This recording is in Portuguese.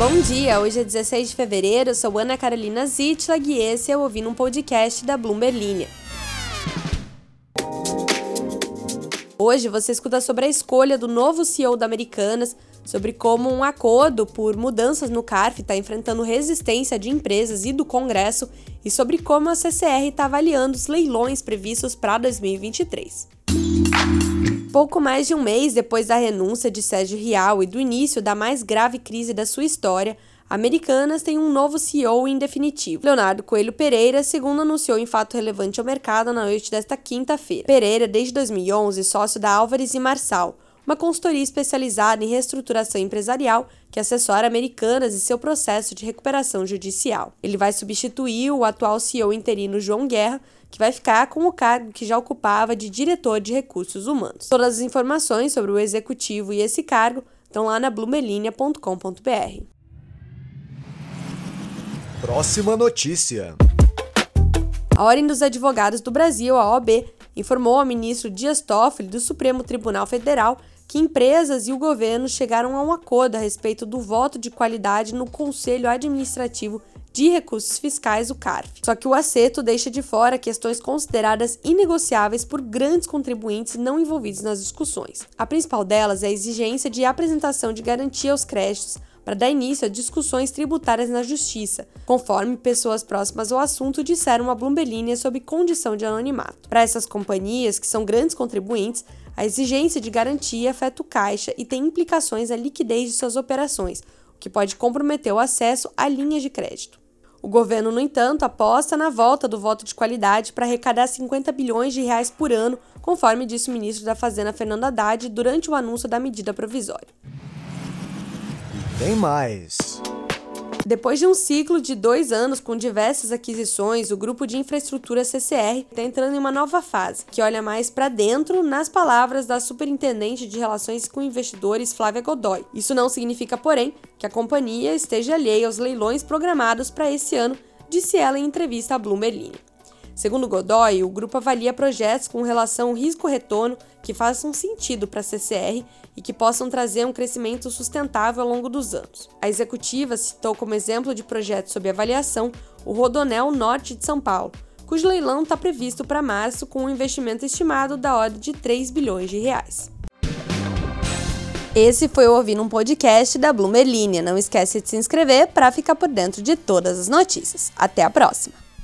Bom dia, hoje é 16 de fevereiro, sou Ana Carolina Zitlag e esse é o Ouvindo um Podcast da Bloomberg Linha. Hoje você escuta sobre a escolha do novo CEO da Americanas, sobre como um acordo por mudanças no CARF está enfrentando resistência de empresas e do Congresso e sobre como a CCR está avaliando os leilões previstos para 2023. Pouco mais de um mês depois da renúncia de Sérgio Rial e do início da mais grave crise da sua história, Americanas tem um novo CEO em definitivo. Leonardo Coelho Pereira, segundo anunciou em fato relevante ao mercado na noite desta quinta-feira. Pereira, desde 2011, sócio da Álvares e Marçal, uma consultoria especializada em reestruturação empresarial que assessora Americanas e seu processo de recuperação judicial. Ele vai substituir o atual CEO interino João Guerra, que vai ficar com o cargo que já ocupava de diretor de recursos humanos. Todas as informações sobre o executivo e esse cargo estão lá na blumelinha.com.br. Próxima notícia. A Ordem dos Advogados do Brasil, a OAB, informou ao ministro Dias Toffoli do Supremo Tribunal Federal que empresas e o governo chegaram a um acordo a respeito do voto de qualidade no Conselho Administrativo de Recursos Fiscais, o CARF. Só que o acerto deixa de fora questões consideradas inegociáveis por grandes contribuintes não envolvidos nas discussões. A principal delas é a exigência de apresentação de garantia aos créditos para dar início a discussões tributárias na Justiça, conforme pessoas próximas ao assunto disseram a Bloomberg sob condição de anonimato. Para essas companhias, que são grandes contribuintes, a exigência de garantia afeta o caixa e tem implicações na liquidez de suas operações, que pode comprometer o acesso a linhas de crédito. O governo, no entanto, aposta na volta do voto de qualidade para arrecadar 50 bilhões de reais por ano, conforme disse o ministro da Fazenda Fernando Haddad durante o anúncio da medida provisória. E tem mais. Depois de um ciclo de dois anos com diversas aquisições, o grupo de infraestrutura CCR está entrando em uma nova fase, que olha mais para dentro, nas palavras da superintendente de relações com investidores Flávia Godoy. Isso não significa, porém, que a companhia esteja alheia aos leilões programados para esse ano, disse ela em entrevista à Bloomberg. Segundo Godoy, o grupo avalia projetos com relação risco-retorno que façam sentido para a CCR e que possam trazer um crescimento sustentável ao longo dos anos. A executiva citou como exemplo de projetos sob avaliação o Rodonel Norte de São Paulo, cujo leilão está previsto para março com um investimento estimado da ordem de 3 bilhões de reais. Esse foi o Ouvindo um Podcast da Bloomberg Linha. Não esquece de se inscrever para ficar por dentro de todas as notícias. Até a próxima!